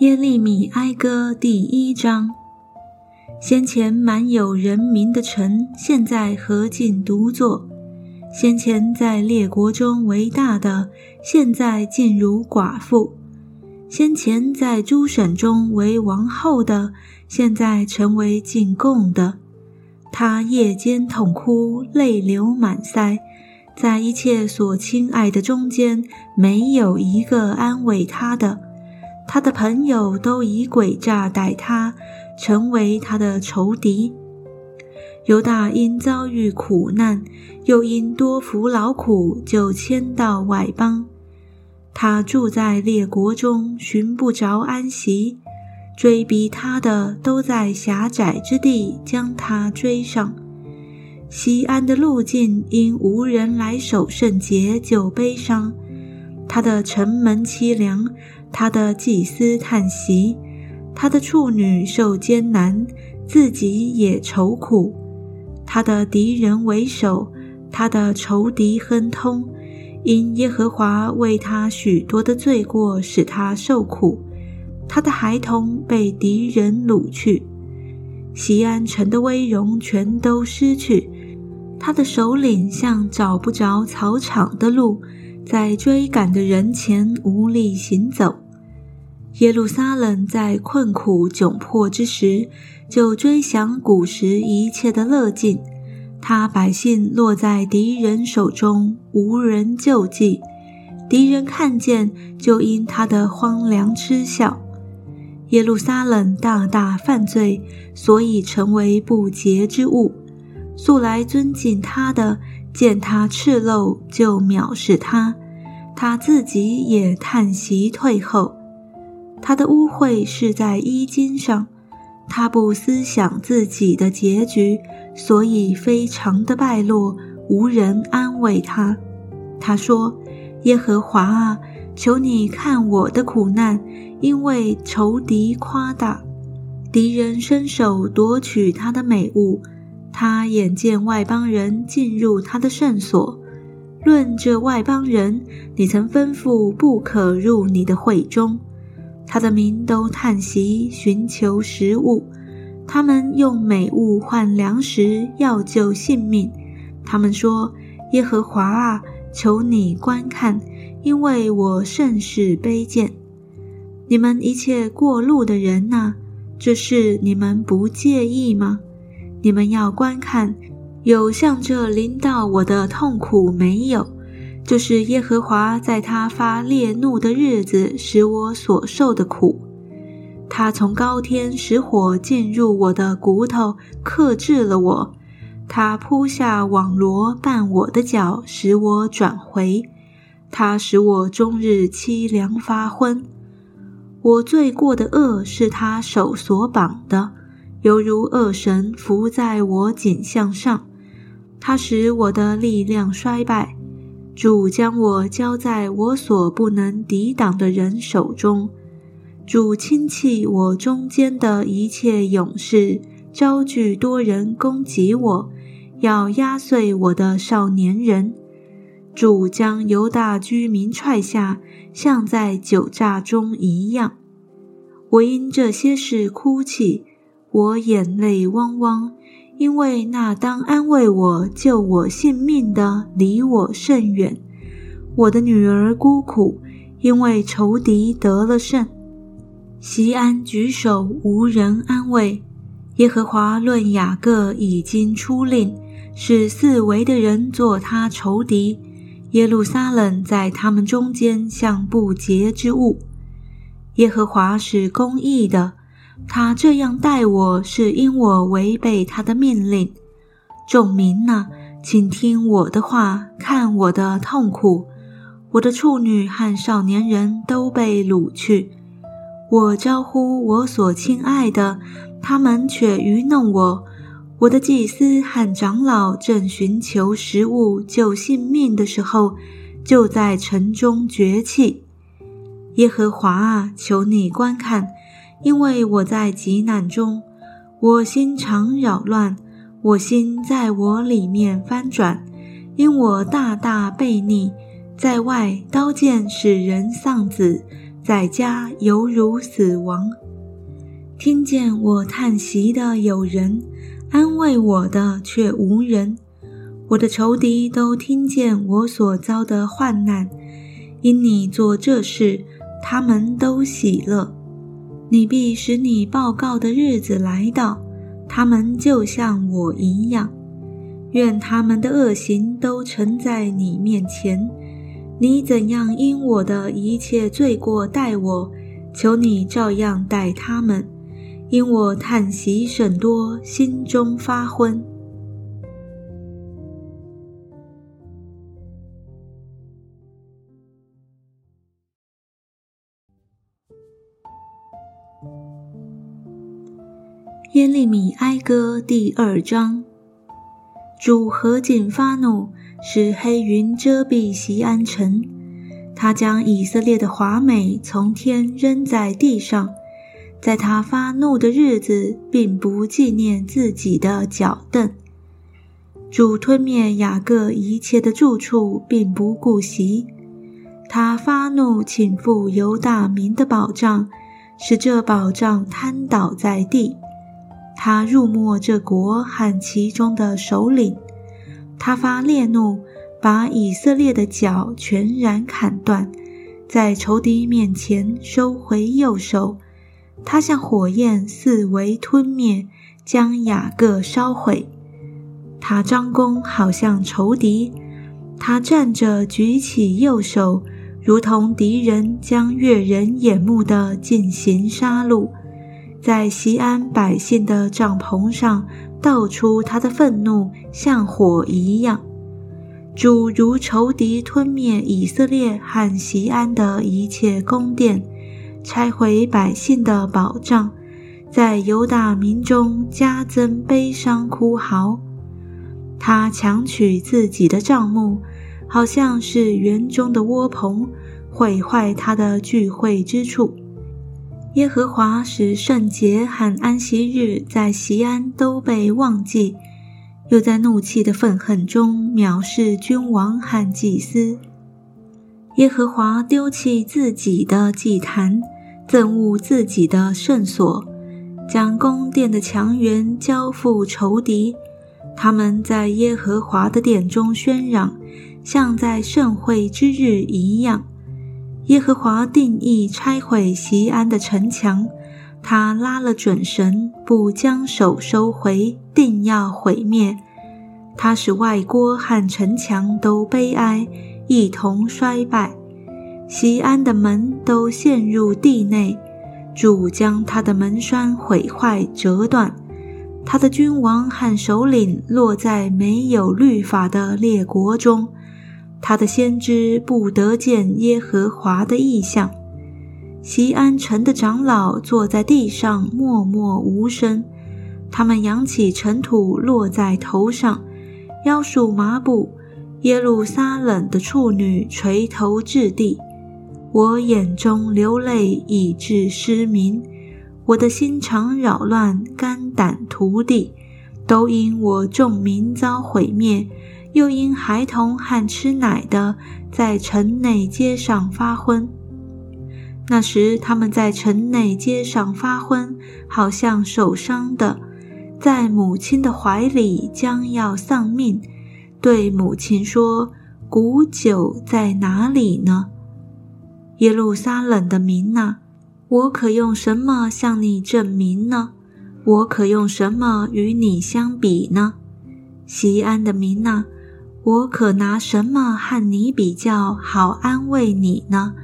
耶利米哀歌第一章：先前满有人民的城，现在何尽独坐；先前在列国中为大的，现在尽如寡妇；先前在诸省中为王后的，现在成为进贡的。他夜间痛哭，泪流满腮，在一切所亲爱的中间，没有一个安慰他的。他的朋友都以诡诈待他，成为他的仇敌。犹大因遭遇苦难，又因多服劳苦，就迁到外邦。他住在列国中，寻不着安息。追逼他的都在狭窄之地将他追上。西安的路径因无人来守圣节，就悲伤。他的城门凄凉。他的祭司叹息，他的处女受艰难，自己也愁苦。他的敌人为首，他的仇敌亨通。因耶和华为他许多的罪过，使他受苦。他的孩童被敌人掳去，西安城的威荣全都失去。他的首领像找不着草场的鹿，在追赶的人前无力行走。耶路撒冷在困苦窘迫之时，就追想古时一切的乐境。他百姓落在敌人手中，无人救济。敌人看见，就因他的荒凉嗤笑。耶路撒冷大大犯罪，所以成为不洁之物。素来尊敬他的，见他赤露，就藐视他。他自己也叹息退后。他的污秽是在衣襟上，他不思想自己的结局，所以非常的败落，无人安慰他。他说：“耶和华啊，求你看我的苦难，因为仇敌夸大，敌人伸手夺取他的美物。他眼见外邦人进入他的圣所，论这外邦人，你曾吩咐不可入你的会中。”他的民都叹息，寻求食物。他们用美物换粮食，要救性命。他们说：“耶和华啊，求你观看，因为我甚是卑贱。你们一切过路的人呐，这事你们不介意吗？你们要观看，有像这临到我的痛苦没有？”就是耶和华在他发烈怒的日子使我所受的苦，他从高天使火进入我的骨头，克制了我；他铺下网罗绊我的脚，使我转回；他使我终日凄凉发昏。我罪过的恶是他手所绑的，犹如恶神伏在我颈项上，他使我的力量衰败。主将我交在我所不能抵挡的人手中，主亲戚我中间的一切勇士，招聚多人攻击我，要压碎我的少年人。主将犹大居民踹下，像在酒榨中一样。我因这些事哭泣，我眼泪汪汪。因为那当安慰我、救我性命的离我甚远，我的女儿孤苦，因为仇敌得了胜。西安举手无人安慰，耶和华论雅各已经出令，使四围的人做他仇敌。耶路撒冷在他们中间像不洁之物。耶和华是公义的。他这样待我是因我违背他的命令。众民呐，请听我的话，看我的痛苦。我的处女和少年人都被掳去。我招呼我所亲爱的，他们却愚弄我。我的祭司和长老正寻求食物救性命的时候，就在城中绝气。耶和华啊，求你观看。因为我在极难中，我心常扰乱，我心在我里面翻转，因我大大悖逆，在外刀剑使人丧子，在家犹如死亡。听见我叹息的有人，安慰我的却无人。我的仇敌都听见我所遭的患难，因你做这事，他们都喜乐。你必使你报告的日子来到，他们就像我一样。愿他们的恶行都呈在你面前。你怎样因我的一切罪过待我，求你照样待他们。因我叹息甚多，心中发昏。耶利米哀歌第二章：主何竟发怒，使黑云遮蔽西安城。他将以色列的华美从天扔在地上，在他发怒的日子，并不纪念自己的脚凳。主吞灭雅各一切的住处，并不顾惜。他发怒倾覆犹大民的宝藏，使这宝藏瘫倒在地。他入没这国和其中的首领，他发烈怒，把以色列的脚全然砍断，在仇敌面前收回右手。他像火焰四围吞灭，将雅各烧毁。他张弓，好像仇敌；他站着举起右手，如同敌人将越人眼目的进行杀戮。在西安百姓的帐篷上倒出他的愤怒，像火一样。主如仇敌吞灭以色列和西安的一切宫殿，拆毁百姓的宝藏，在犹大民中加增悲伤哭嚎。他强取自己的帐幕，好像是园中的窝棚，毁坏他的聚会之处。耶和华使圣洁和安息日在西安都被忘记，又在怒气的愤恨中藐视君王和祭司。耶和华丢弃自己的祭坛，憎恶自己的圣所，将宫殿的墙垣交付仇敌。他们在耶和华的殿中喧嚷，像在盛会之日一样。耶和华定义拆毁西安的城墙，他拉了准绳，不将手收回，定要毁灭。他使外郭和城墙都悲哀，一同衰败。西安的门都陷入地内，主将他的门栓毁坏折断，他的君王和首领落在没有律法的列国中。他的先知不得见耶和华的异象，西安城的长老坐在地上默默无声，他们扬起尘土落在头上，腰束麻布。耶路撒冷的处女垂头置地，我眼中流泪以致失明，我的心肠扰乱，肝胆涂地，都因我众民遭毁灭。又因孩童和吃奶的在城内街上发昏，那时他们在城内街上发昏，好像受伤的，在母亲的怀里将要丧命，对母亲说：“古酒在哪里呢？”耶路撒冷的民呐，我可用什么向你证明呢？我可用什么与你相比呢？西安的民呐！我可拿什么和你比较好安慰你呢？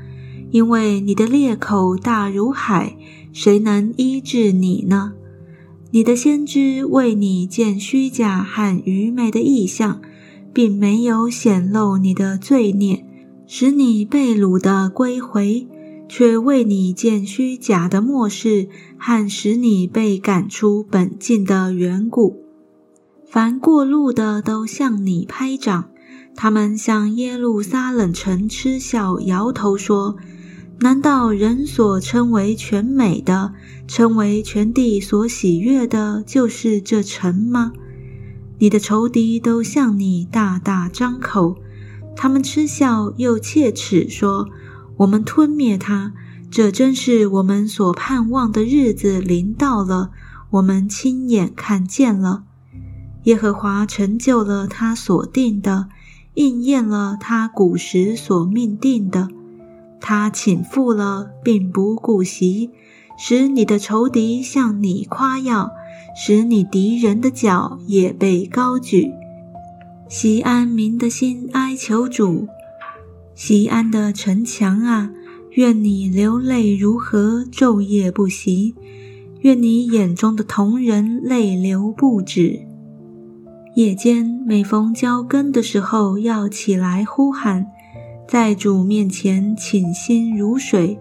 因为你的裂口大如海，谁能医治你呢？你的先知为你见虚假和愚昧的意象，并没有显露你的罪孽，使你被掳的归回，却为你见虚假的末世和使你被赶出本境的缘故。凡过路的都向你拍掌，他们向耶路撒冷城嗤笑，摇头说：“难道人所称为全美的，称为全地所喜悦的，就是这城吗？”你的仇敌都向你大大张口，他们嗤笑又切齿说：“我们吞灭他，这真是我们所盼望的日子临到了，我们亲眼看见了。耶和华成就了他所定的，应验了他古时所命定的。他倾覆了，并不顾惜，使你的仇敌向你夸耀，使你敌人的脚也被高举。西安民的心哀求主，西安的城墙啊，愿你流泪如何，昼夜不息；愿你眼中的同人泪流不止。夜间每逢交更的时候，要起来呼喊，在主面前倾心如水。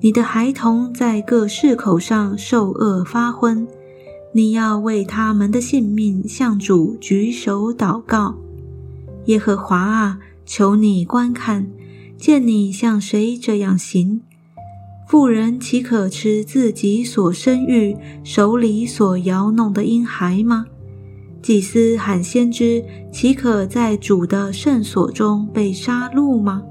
你的孩童在各市口上受饿发昏，你要为他们的性命向主举手祷告。耶和华啊，求你观看，见你向谁这样行？妇人岂可吃自己所生育、手里所摇弄的婴孩吗？祭司喊先知，岂可在主的圣所中被杀戮吗？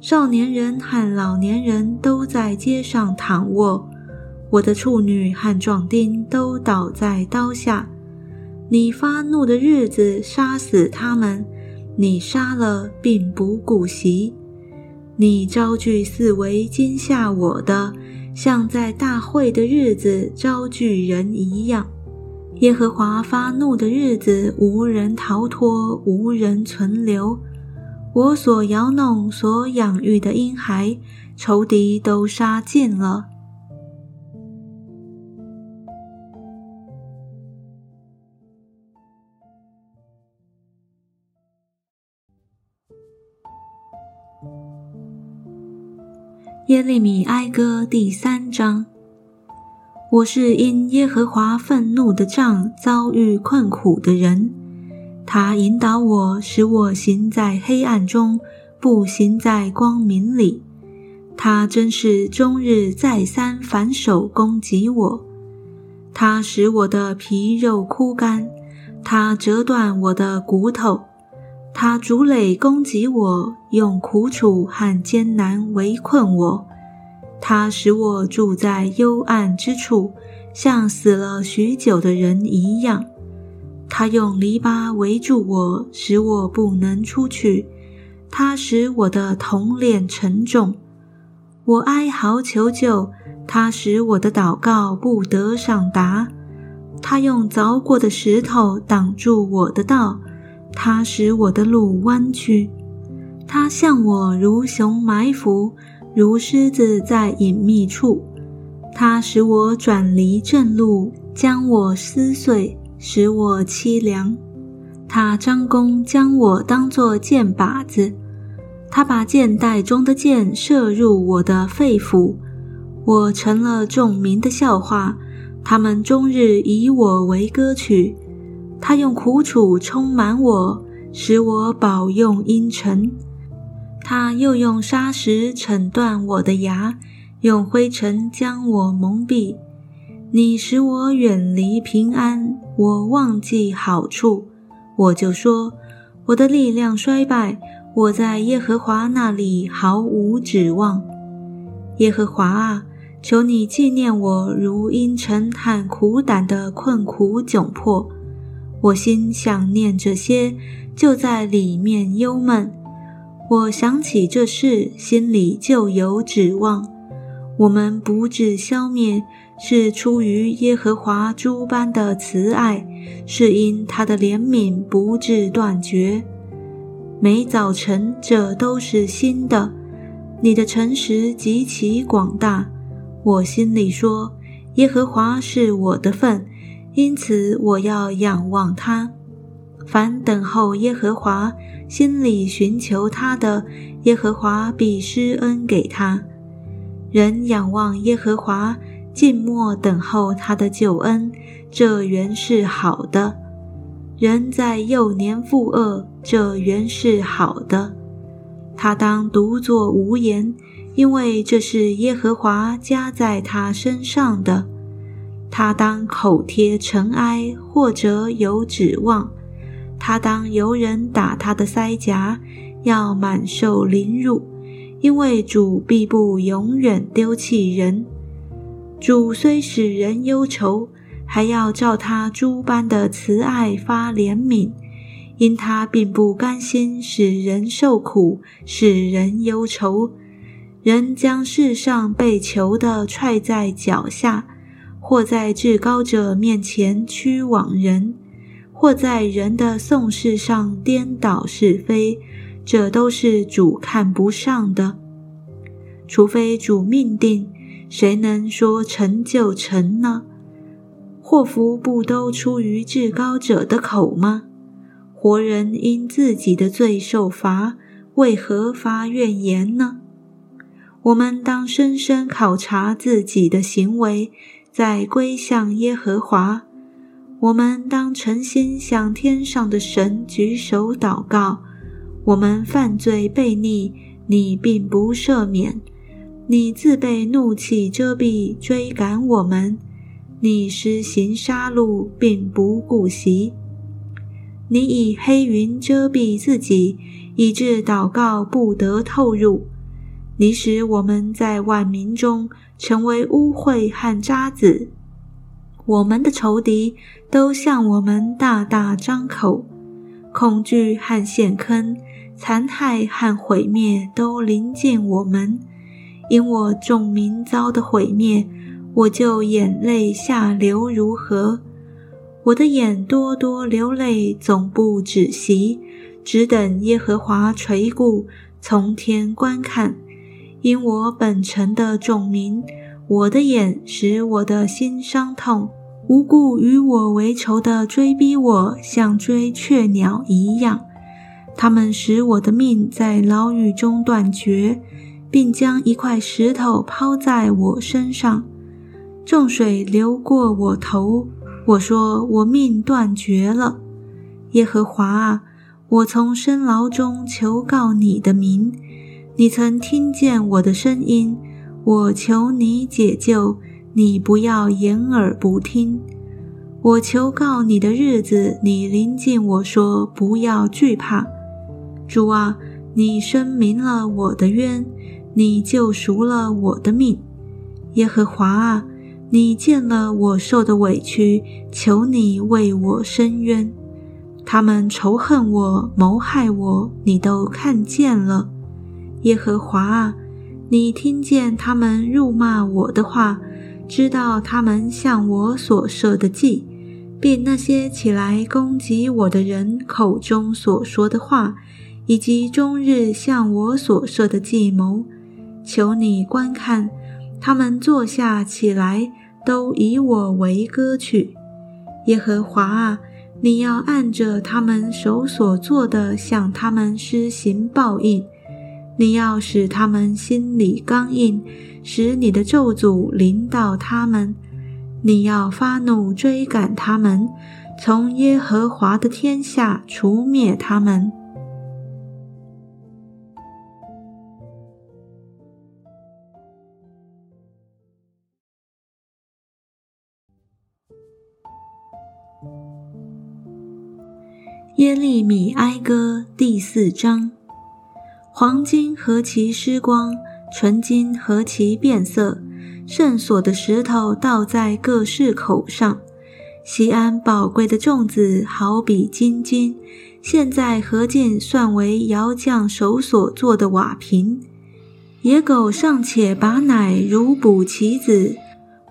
少年人和老年人都在街上躺卧，我的处女和壮丁都倒在刀下。你发怒的日子，杀死他们；你杀了，并不顾惜。你招聚四围惊吓我的，像在大会的日子招聚人一样。耶和华发怒的日子，无人逃脱，无人存留。我所摇弄、所养育的婴孩，仇敌都杀尽了。耶利米哀歌第三章。我是因耶和华愤怒的杖遭遇困苦的人，他引导我，使我行在黑暗中，不行在光明里。他真是终日再三反手攻击我，他使我的皮肉枯干，他折断我的骨头，他逐垒攻击我，用苦楚和艰难围困我。他使我住在幽暗之处，像死了许久的人一样。他用篱笆围住我，使我不能出去。他使我的铜脸沉重，我哀嚎求救。他使我的祷告不得上达。他用凿过的石头挡住我的道，他使我的路弯曲。他向我如熊埋伏。如狮子在隐秘处，它使我转离正路，将我撕碎，使我凄凉。他张弓，将我当作箭靶子，他把箭袋中的箭射入我的肺腑，我成了众民的笑话。他们终日以我为歌曲。他用苦楚充满我，使我饱用阴沉。他又用砂石惩断我的牙，用灰尘将我蒙蔽。你使我远离平安，我忘记好处。我就说，我的力量衰败，我在耶和华那里毫无指望。耶和华啊，求你纪念我如阴沉和苦胆的困苦窘迫。我心想念这些，就在里面忧闷。我想起这事，心里就有指望。我们不致消灭，是出于耶和华诸般的慈爱，是因他的怜悯不致断绝。每早晨，这都是新的。你的诚实极其广大。我心里说：耶和华是我的份，因此我要仰望他。凡等候耶和华。心里寻求他的耶和华必施恩给他。人仰望耶和华，静默等候他的救恩，这原是好的。人在幼年负恶，这原是好的。他当独坐无言，因为这是耶和华加在他身上的。他当口贴尘埃，或者有指望。他当由人打他的腮颊，要满受凌辱，因为主必不永远丢弃人。主虽使人忧愁，还要照他诸般的慈爱发怜悯，因他并不甘心使人受苦，使人忧愁。人将世上被囚的踹在脚下，或在至高者面前屈枉人，或在人的讼事上颠倒是非，这都是主看不上的。除非主命定。谁能说成就成呢？祸福不都出于至高者的口吗？活人因自己的罪受罚，为何发怨言呢？我们当深深考察自己的行为，再归向耶和华。我们当诚心向天上的神举手祷告。我们犯罪悖逆，你并不赦免。你自被怒气遮蔽，追赶我们；你施行杀戮，并不顾惜。你以黑云遮蔽自己，以致祷告不得透入。你使我们在万民中成为污秽和渣滓。我们的仇敌都向我们大大张口，恐惧和陷坑、残害和毁灭都临近我们。因我众民遭的毁灭，我就眼泪下流如何。我的眼多多流泪，总不止息，只等耶和华垂顾，从天观看。因我本城的众民，我的眼使我的心伤痛。无故与我为仇的追逼我，像追雀鸟一样。他们使我的命在牢狱中断绝。并将一块石头抛在我身上，众水流过我头。我说：“我命断绝了。”耶和华啊，我从深牢中求告你的名，你曾听见我的声音。我求你解救，你不要掩耳不听。我求告你的日子，你临近我说：“不要惧怕。”主啊，你声明了我的冤。你救赎了我的命，耶和华啊！你见了我受的委屈，求你为我伸冤。他们仇恨我、谋害我，你都看见了，耶和华啊！你听见他们辱骂我的话，知道他们向我所设的计，并那些起来攻击我的人口中所说的话，以及终日向我所设的计谋。求你观看，他们坐下起来，都以我为歌曲。耶和华啊，你要按着他们手所做的，向他们施行报应。你要使他们心里刚硬，使你的咒诅临到他们。你要发怒追赶他们，从耶和华的天下除灭他们。耶利米哀歌第四章：黄金何其失光，纯金何其变色，圣所的石头倒在各市口上。西安宝贵的粽子好比金金，现在何进算为窑匠手所做的瓦瓶？野狗尚且把奶如哺其子，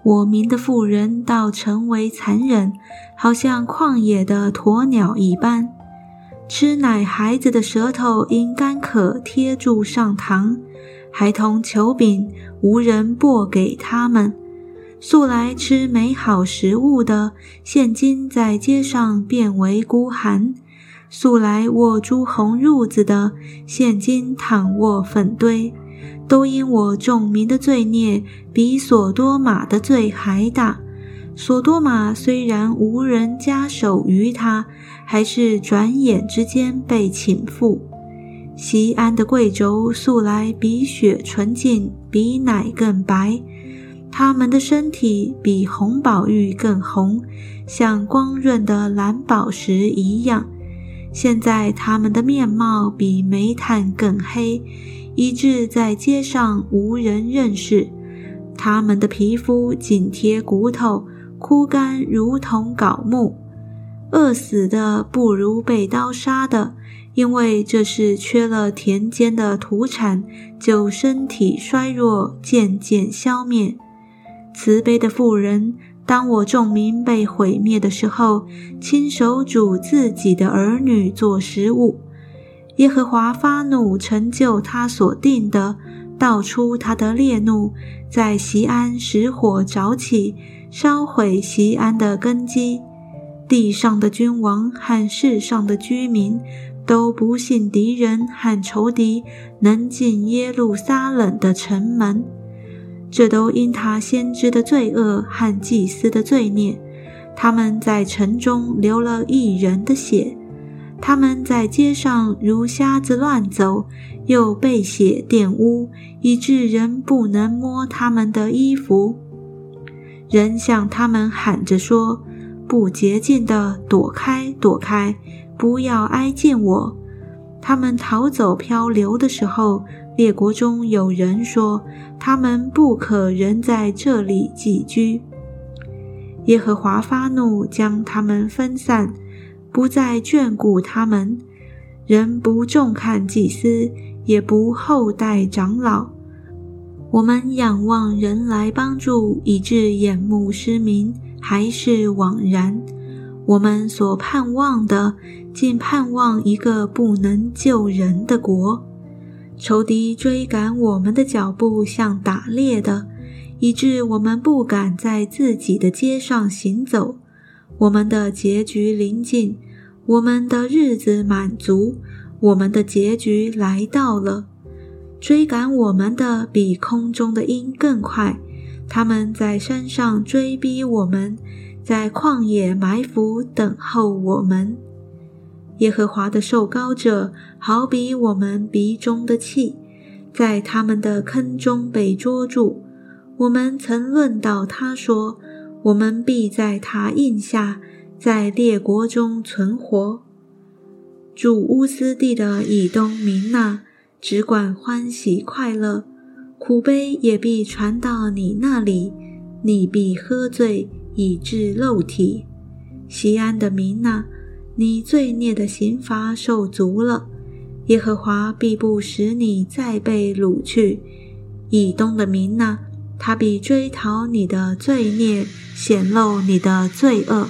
我民的妇人倒成为残忍，好像旷野的鸵鸟一般。吃奶孩子的舌头因干渴贴住上膛，孩童求饼无人拨给他们。素来吃美好食物的，现今在街上变为孤寒；素来握朱红褥子的，现今躺卧粪堆。都因我众民的罪孽比索多玛的罪还大。索多玛虽然无人加手于他，还是转眼之间被倾覆。西安的贵胄素来比雪纯净，比奶更白，他们的身体比红宝玉更红，像光润的蓝宝石一样。现在他们的面貌比煤炭更黑，以致在街上无人认识。他们的皮肤紧贴骨头，枯干如同槁木。饿死的不如被刀杀的，因为这是缺了田间的土产，就身体衰弱，渐渐消灭。慈悲的妇人，当我众民被毁灭的时候，亲手煮自己的儿女做食物。耶和华发怒，成就他所定的，道出他的烈怒，在西安使火着起，烧毁西安的根基。地上的君王和世上的居民都不信敌人和仇敌能进耶路撒冷的城门。这都因他先知的罪恶和祭司的罪孽，他们在城中流了一人的血，他们在街上如瞎子乱走，又被血玷污，以致人不能摸他们的衣服。人向他们喊着说：“不洁净的，躲开，躲开，不要挨近我。”他们逃走漂流的时候。列国中有人说，他们不可仍在这里寄居。耶和华发怒，将他们分散，不再眷顾他们。人不重看祭司，也不厚待长老。我们仰望人来帮助，以致眼目失明，还是枉然。我们所盼望的，竟盼望一个不能救人的国。仇敌追赶我们的脚步像打猎的，以致我们不敢在自己的街上行走。我们的结局临近，我们的日子满足，我们的结局来到了。追赶我们的比空中的鹰更快，他们在山上追逼我们，在旷野埋伏等候我们。耶和华的受膏者，好比我们鼻中的气，在他们的坑中被捉住。我们曾论到他说：“我们必在他印下，在列国中存活。”主乌斯地的以东民呐，只管欢喜快乐，苦悲也必传到你那里，你必喝醉以致肉体。西安的民呐。你罪孽的刑罚受足了，耶和华必不使你再被掳去。以东的民呐，他必追讨你的罪孽，显露你的罪恶。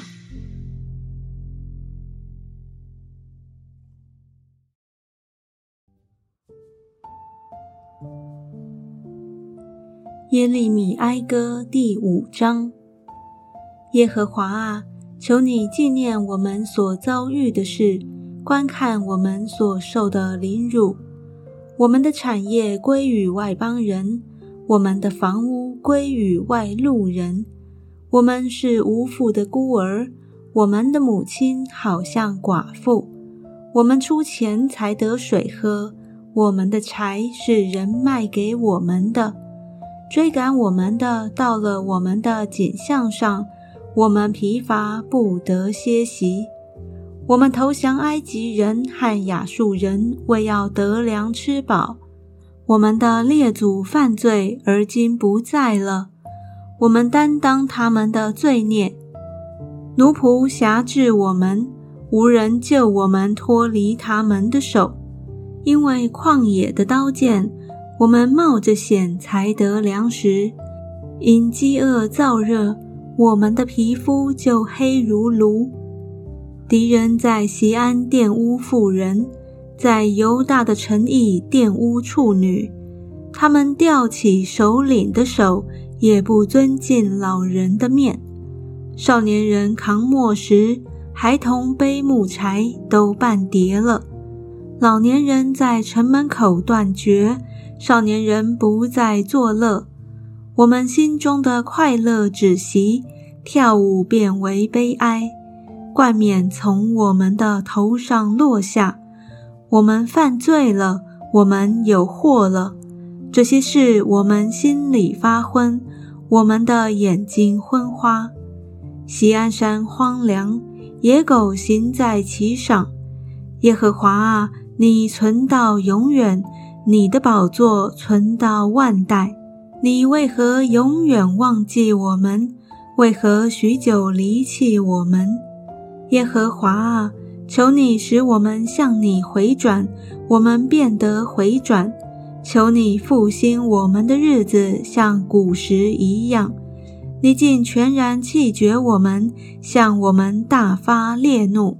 耶利米哀歌第五章：耶和华啊！求你纪念我们所遭遇的事，观看我们所受的凌辱。我们的产业归于外邦人，我们的房屋归于外路人。我们是无父的孤儿，我们的母亲好像寡妇。我们出钱才得水喝，我们的柴是人卖给我们的。追赶我们的到了我们的颈项上。我们疲乏不得歇息，我们投降埃及人和亚述人，为要得粮吃饱。我们的列祖犯罪，而今不在了。我们担当他们的罪孽，奴仆辖制我们，无人救我们脱离他们的手。因为旷野的刀剑，我们冒着险才得粮食；因饥饿燥热。我们的皮肤就黑如炉。敌人在西安玷污妇人，在犹大的城邑玷污处女。他们吊起首领的手，也不尊敬老人的面。少年人扛磨石，孩童背木柴，都半叠了。老年人在城门口断绝，少年人不再作乐。我们心中的快乐止息，跳舞变为悲哀，冠冕从我们的头上落下。我们犯罪了，我们有祸了。这些事我们心里发昏，我们的眼睛昏花。西安山荒凉，野狗行在其上。耶和华啊，你存到永远，你的宝座存到万代。你为何永远忘记我们？为何许久离弃我们？耶和华啊，求你使我们向你回转，我们变得回转。求你复兴我们的日子，像古时一样。你竟全然弃绝我们，向我们大发烈怒。